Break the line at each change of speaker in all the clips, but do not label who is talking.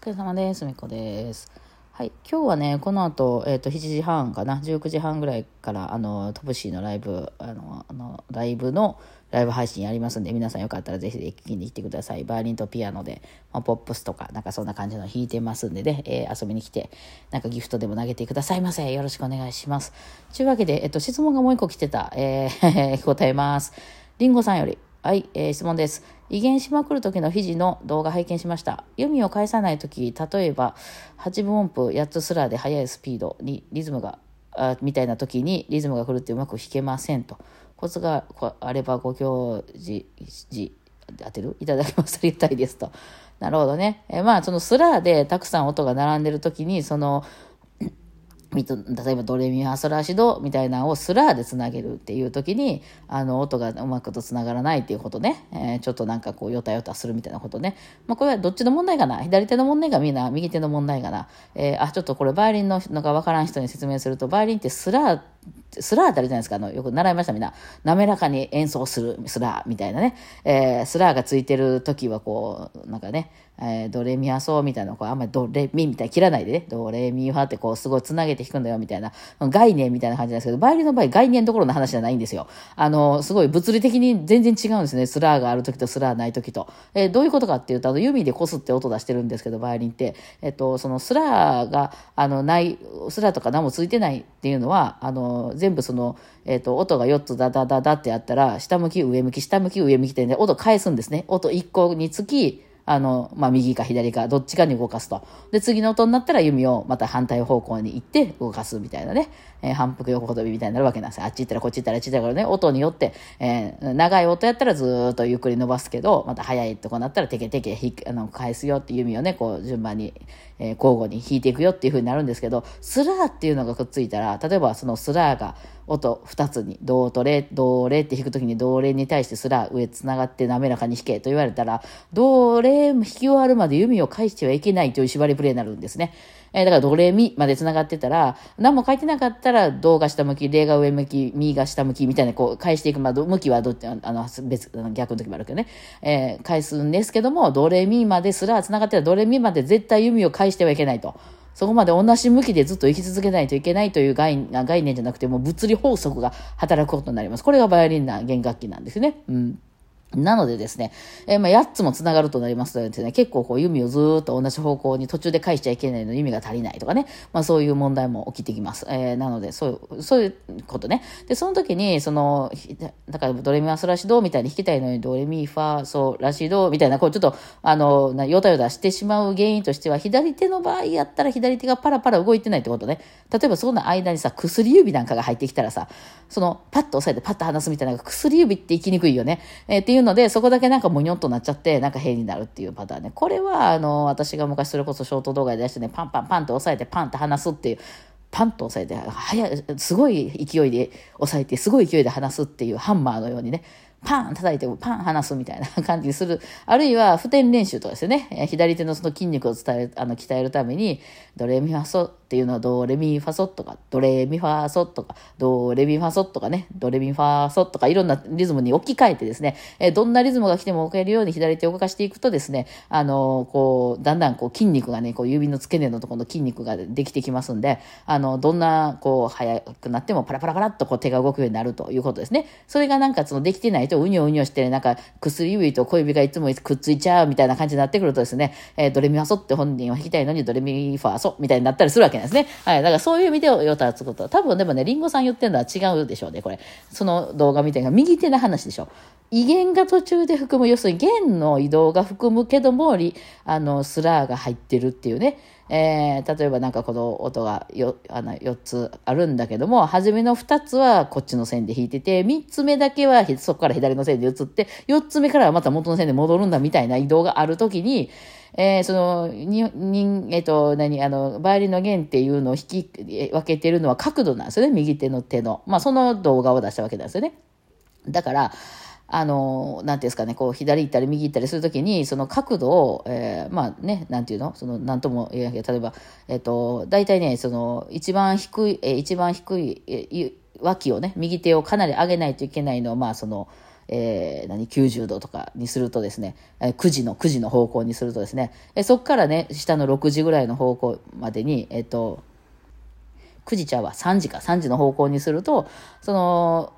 疲れ様です。みこです。はい。今日はね、この後、えっ、と、7時半かな、19時半ぐらいから、あの、トブシーのライブ、あの、あのライブの、ライブ配信やりますんで、皆さんよかったらぜひ聞きに来てください。バイオリンとピアノで、まあ、ポップスとか、なんかそんな感じの弾いてますんでね、えー遊びに来て、なんかギフトでも投げてくださいませ。よろしくお願いします。というわけで、えっ、と、質問がもう一個来てた。えー 答えます。りんごさんより、はい、えー質問です。威厳しまくる時の肘の動画拝見しました。弓を返さない時、例えば、8分音符8つスラーで速いスピードにリズムが、あみたいな時にリズムが狂ってうまく弾けませんと。コツがあればご教示、示当てる？いただきます。ありがたいですと。なるほどね。えまあ、そのスラーでたくさん音が並んでる時に、その、例えばドレミファソラシドみたいなのをスラーでつなげるっていう時にあの音がうまくとつながらないっていうことね、えーちょっとなんかこうヨタヨタするみたいなことね、まあ、これはどっちの問題かな？左手の問題がみんな？右手の問題かな、えーあちょっとこれバイオリンののが分からん人に説明するとバイオリンってスラースラーってあるじゃないですか。あの、よく習いましたみんな。滑らかに演奏するスラーみたいなね。えースラーがついてる時はこう、なんかね、えードレミファソみたいな、こうあんまりドレミみたいに切らないでね、ドレミファってこうすごいつなげて弾くんだよみたいな、概念みたいな感じなんですけど、バイオリンの場合概念どころの話じゃないんですよ。あの、すごい物理的に全然違うんですね。スラーがある時とスラーない時と。えーどういうことかっていうと、あの、弓でこすって音出してるんですけど、バイオリンって、えっと、そのスラーが、あの、ない、スラーとか何もついてないっていうのは、あの、全部その、えっと、音が4つダダダダってやったら、下向き、上向き、下向き、上向きってね、音返すんですね。音1個につき、あの、まあ、右か左か、どっちかに動かすと。で、次の音になったら弓をまた反対方向に行って動かすみたいなね、えー反復横跳びみたいになるわけなんですよ。あっち行ったらこっち行ったらあっち行ったらね、音によって、えー長い音やったらずっとゆっくり伸ばすけど、また速いとこになったらテケテケひあの返すよって弓をね、こう順番に、えー交互に弾いていくよっていう風になるんですけど、スラーっていうのがくっついたら、例えばそのスラーが音2つに、ドとレ、ドレって弾くときにドレに対してスラー上つながって滑らかに弾けと言われたら、ドレ弾き終わるまで弓を返してはいけないという縛りプレイになるんですね。えーだからドレミまでつながってたら、何も書いてなかったら、ドが下向き、レが上向き、ミが下向きみたいな、こう返していく、まあ、向きはどっち、あの、別、あの逆の時もあるけどね、えー返すんですけども、ドレミまでスラーつながってたら、ドレミまで絶対弓を返してはいけないと。そこまで同じ向きでずっと生き続けないといけないという概概念じゃなくて、もう物理法則が働くことになります。これがバイオリンな弦楽器なんですね。うん。なのでですね、えーまあ、8つもつながるとなりますとでね、結構こう弓をずっと同じ方向に途中で返しちゃいけないのに弓が足りないとかね、まあそういう問題も起きてきます。えーなので、そういう、そういうことね。で、その時に、その、だからドレミファソラシドみたいに弾きたいのにドレミファソラシドみたいな、こうちょっと、あの、なヨタヨタしてしまう原因としては、左手の場合やったら左手がパラパラ動いてないってことね。例えばそんな間にさ、薬指なんかが入ってきたらさ、その、パッと押さえてパッと離すみたいな、薬指って行きにくいよね。えーっていううので、そこだけなんかもにょっとなっちゃって、なんか変になるっていうパターンね。これは、あの、私が昔それこそショート動画で出してね、パンパンパンと押さえてパンと離すっていう、パンと押さえて、早い、すごい勢いで押さえて、すごい勢いで離すっていうハンマーのようにね、パン叩いてパン離すみたいな感じにする。あるいは、普天練習とかですよね。左手のその筋肉を伝え、あの、鍛えるために、ドレミファソっていうのはドレミファソとか、ドレミファソとか、ドレミファソとかね、ドレミファソとかいろんなリズムに置き換えてですね、えどんなリズムが来ても置けるように左手を動かしていくとですね、あの、こう、だんだんこう筋肉がね、こう指の付け根のところの筋肉ができてきますんで、あの、どんな、こう、速くなってもパラパラパラっとこう手が動くようになるということですね。それがなんかそのできてないとうにょうにょして、なんか薬指と小指がいつもくっついちゃうみたいな感じになってくるとですね、えードレミファソって本人は弾きたいのにドレミファソみたいになったりするわけなんですね。はい。だからそういう意味でヨタつくこと。多分でもね、リンゴさん言ってるのは違うでしょうね、これ。その動画見てるが右手の話でしょ。威厳が途中で含む、要するに弦の移動が含むけども、あの、スラーが入ってるっていうね。えー例えばなんかこの音がよあの4つあるんだけども、初めの2つはこっちの線で弾いてて、3つ目だけはそこから左の線で移って、4つ目からはまた元の線で戻るんだみたいな移動があるときに、えーその、に、に、えっ、と、何、あの、バイオリンの弦っていうのを引きえ分けてるのは角度なんですよね、右手の手の。まあ、その動画を出したわけなんですよね。だから、あの、なんていうんですかね、こう、左行ったり右行ったりするときに、その角度を、えーまあね、なんていうの？その、なんとも言えないけど、例えば、えっ、と、大体ね、その、一番低い、えー一番低い、えーい脇をね、右手をかなり上げないといけないのは、まあ、その、えー、何、90度とかにするとですね、えー、9時の、9時の方向にするとですね、えー、そこからね、下の6時ぐらいの方向までに、えっ、と、9時ちゃうわ、3時か、3時の方向にすると、その、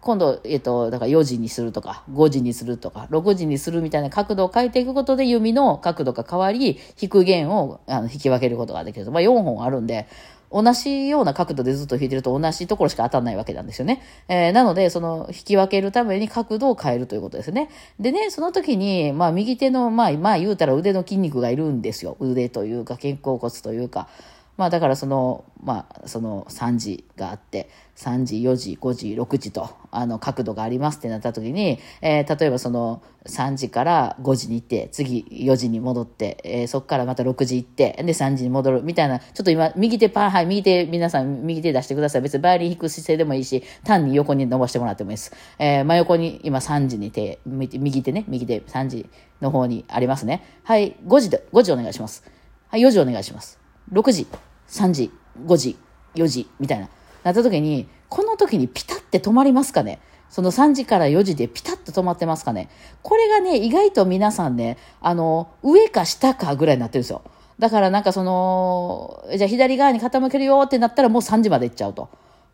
今度、えっと、だから4時にするとか、5時にするとか、6時にするみたいな角度を変えていくことで弓の角度が変わり、引く弦をあの引き分けることができる。まあ4本あるんで、同じような角度でずっと引いてると同じところしか当たんないわけなんですよね。えー、なので、その引き分けるために角度を変えるということですね。でね、その時に、まあ右手の、まあ、まあ言うたら腕の筋肉がいるんですよ。腕というか肩甲骨というか。まあだからその、まあその3時があって、3時、4時、5時、6時と、あの角度がありますってなった時に、えー、例えばその3時から5時に行って、次4時に戻って、えー、そこからまた6時行って、で3時に戻るみたいな、ちょっと今、右手パン、はい、右手、皆さん右手出してください。別にバイオリン弾く姿勢でもいいし、単に横に伸ばしてもらってもいいです。えー、真横に今3時に手、右手ね、右手3時の方にありますね。はい、5時で、5時お願いします。はい、4時お願いします。6時。3時、5時、4時みたいな、なった時に、この時にピタって止まりますかね？その3時から4時でピタッと止まってますかね？これがね、意外と皆さんね、あの、上か下かぐらいになってるんですよ。だからなんかその、じゃあ左側に傾けるよってなったらもう3時まで行っちゃうと。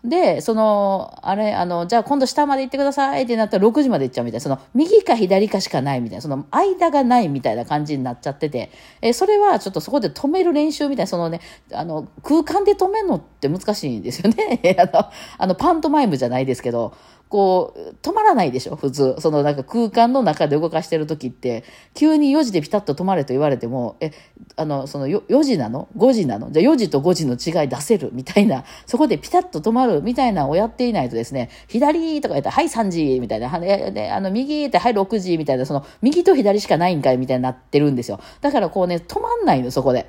で、その、あれ、あの、じゃあ今度下まで行ってくださいってなったら6時まで行っちゃうみたいな、その、右か左かしかないみたいな、その、間がないみたいな感じになっちゃってて、えそれはちょっとそこで止める練習みたいな、そのね、あの、空間で止めるのって難しいんですよね。あの、あの、パントマイムじゃないですけど、こう、止まらないでしょ、普通。そのなんか空間の中で動かしてる時って、急に4時でピタッと止まれと言われても、え、あの、その 4, 時なの ?5 時なの？じゃあ4時と5時の違い出せるみたいな、そこでピタッと止まるみたいなのをやっていないとですね、左とか言ったら、はい3時みたいな、で、あの、右ってはい6時みたいな、その、右と左しかないんかいみたいになってるんですよ。だからこうね、止まんないの、そこで。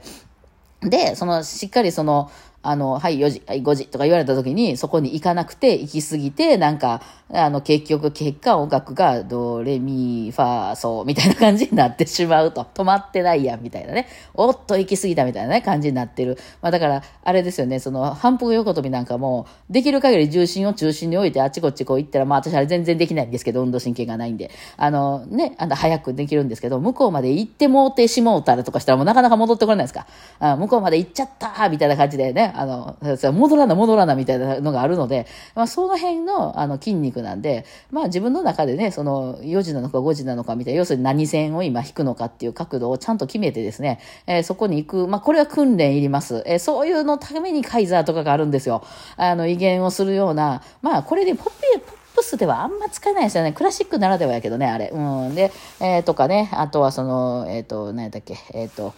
で、その、しっかりその、あの、はい、4時、はい、5時とか言われた時に、そこに行かなくて、行き過ぎて、なんか、あの、結局、結果音楽が、ド、レ、ミ、ファ、ソ、みたいな感じになってしまうと。止まってないやん、みたいなね。おっと行き過ぎたみたいなね、感じになってる。まあだから、あれですよね、その、反復横跳びなんかも、できる限り重心を中心に置いて、あっちこっちこう行ったら、まあ私あれ全然できないんですけど、運動神経がないんで。あの、ね、あの、早くできるんですけど、向こうまで行ってもうてしもうたらとかしたら、もうなかなか戻ってこれないですか。あ向こうまで行っちゃったみたいな感じでね、あの、戻らな戻らなみたいなのがあるので、まあ、その辺のあの筋肉なんで、まあ、自分の中でねその4時なのか5時なのかみたいな要するに何線を今引くのかっていう角度をちゃんと決めてですね、えー、そこに行く、まあ、これは訓練いります、えー、そういうのためにカイザーとかがあるんですよあの威厳をするようなまあこれでポッピポップスではあんま使えないですよね。クラシックならではやけどね、あれ。うん。で、えー、とかね、あとはその、えっ、ー、と、何やったっけ、えっ、ー、と、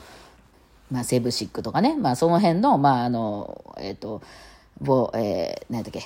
まあ、セブシックとかね、まあ、その辺の、まあ、あの、えっ、ー、と、ぼ、えー、何だっけ、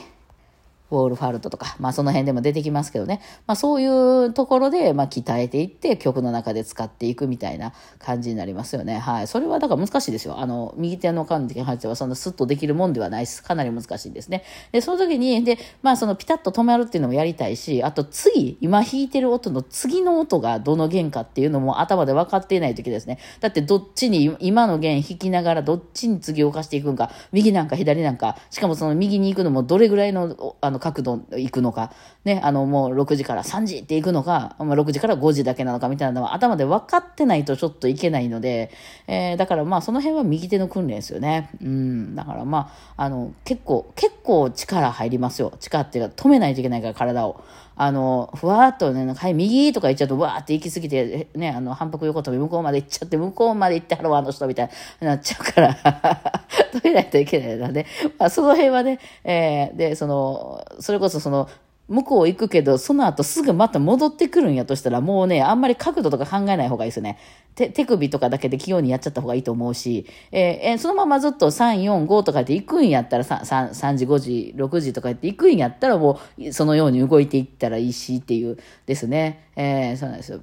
ウォールファルトとか、まあその辺でも出てきますけどね。まあそういうところで、まあ鍛えていって曲の中で使っていくみたいな感じになりますよね。はい。それはだから難しいですよ。あの、右手の感じに入ってはそんなスッとできるもんではないです。かなり難しいんですね。で、その時に、で、まあそのピタッと止まるっていうのもやりたいし、あと次、今弾いてる音の次の音がどの弦かっていうのも頭で分かっていないときですね。だってどっちに、今の弦弾きながらどっちに次を動かしていくんか、右なんか左なんか、しかもその右に行くのもどれぐらいの、あの、角度行くのか、ね、あの、もう6時から3時って行くのか、まあ、6時から5時だけなのかみたいなのは頭で分かってないとちょっといけないので、えー、だからまあその辺は右手の訓練ですよね。うん。だからまあ、あの、結構、結構力入りますよ。力っていうか止めないといけないから体を。あの、ふわっとね、はい、右とか言っちゃうと、わーって行き過ぎて、ね、あの、反復横跳び向こうまで行っちゃって、向こうまで行ってはろ、あの人みたいになっちゃうから、止めないといけないので、まあ、その辺はね、えー、で、その、それこそその、向こう行くけど、その後すぐまた戻ってくるんやとしたら、もうね、あんまり角度とか考えない方がいいですよね。手、手首とかだけで器用にやっちゃった方がいいと思うし、えー、そのままずっと3、4、5とかで行くんやったら3、3, 3時、5時、6時とかって行くんやったらもう、そのように動いていったらいいしっていうですね。えー、そうなんですよ。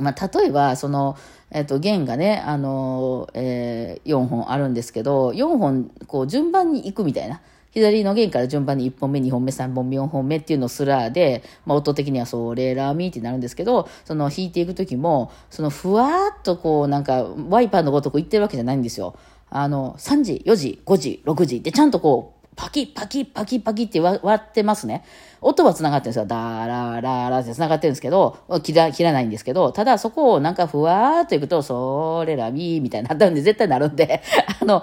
まあ、例えば、その、えっ、と、弦がね、あの、えー、4本あるんですけど、4本、こう、順番に行くみたいな。左の弦から順番に1本目、2本目、3本目、4本目っていうのをスラーで、まあ、音的にはそれ、ラーミーってなるんですけど、その弾いていく時も、そのふわっとこう、なんか、ワイパーのごとく言ってるわけじゃないんですよ。あの、3時、4時、5時、6時ってちゃんとこう、パキパキパキパキって割ってますね。音は繋がってるんですよ。ダーラーラーラーって繋がってるんですけど、切ら切らないんですけど、ただそこをなんかふわーっといくと、それらみーみたいになったんで、絶対なるんで、あの、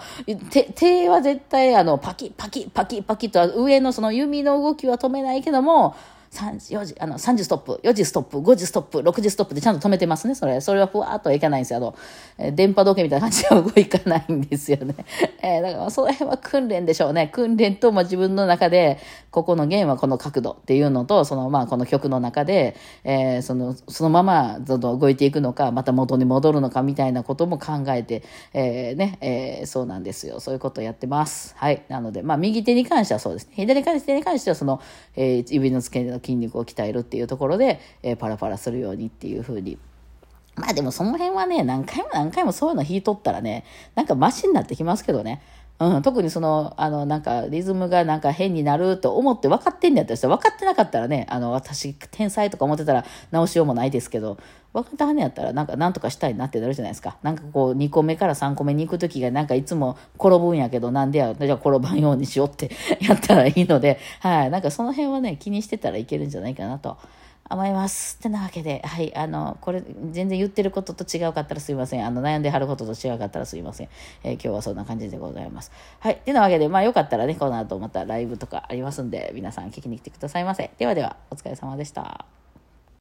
手、手は絶対あの、パキパキパキパキと上のその弓の動きは止めないけども、3時、4時、あの、3時ストップ、4時ストップ、5時ストップ、6時ストップでちゃんと止めてますね、それ。それはふわーっとはいかないんですよ。あの、えー、電波時計みたいな感じでは動かないんですよね。えー、だからその辺は訓練でしょうね。訓練と、まあ、自分の中で、ここの弦はこの角度っていうのと、その、まあ、この曲の中で、えー、その、そのまま、どんどん動いていくのか、また元に戻るのかみたいなことも考えて、えー、ね、えー、そうなんですよ。そういうことをやってます。はい。なので、まあ、右手に関してはそうですね。左手に関しては、その、えー、指の付け根の筋肉を鍛えるっていうところで、えー、パラパラするようにっていう風に。まあでもその辺はね、何回も何回もそういうの引いとったらね、なんかマシになってきますけどね。うん、特にその、あの、なんか、リズムがなんか変になると思って分かってんねやったら、分かってなかったらね、あの、私、天才とか思ってたら直しようもないですけど、分かったはんねやったら、なんか、なんとかしたいなってなるじゃないですか。なんかこう、2個目から3個目に行くときが、なんかいつも転ぶんやけど、なんでや、じゃあ転ばんようにしようって やったらいいので、はい、なんかその辺はね、気にしてたらいけるんじゃないかなと。思います。ってなわけで、はい、あの、これ、全然言ってることと違うかったらすいません。あの、悩んではることと違うかったらすいません。えー、今日はそんな感じでございます。はい、ってなわけで、まあよかったらね、この後またライブとかありますんで、皆さん聞きに来てくださいませ。ではでは、お疲れ様でした。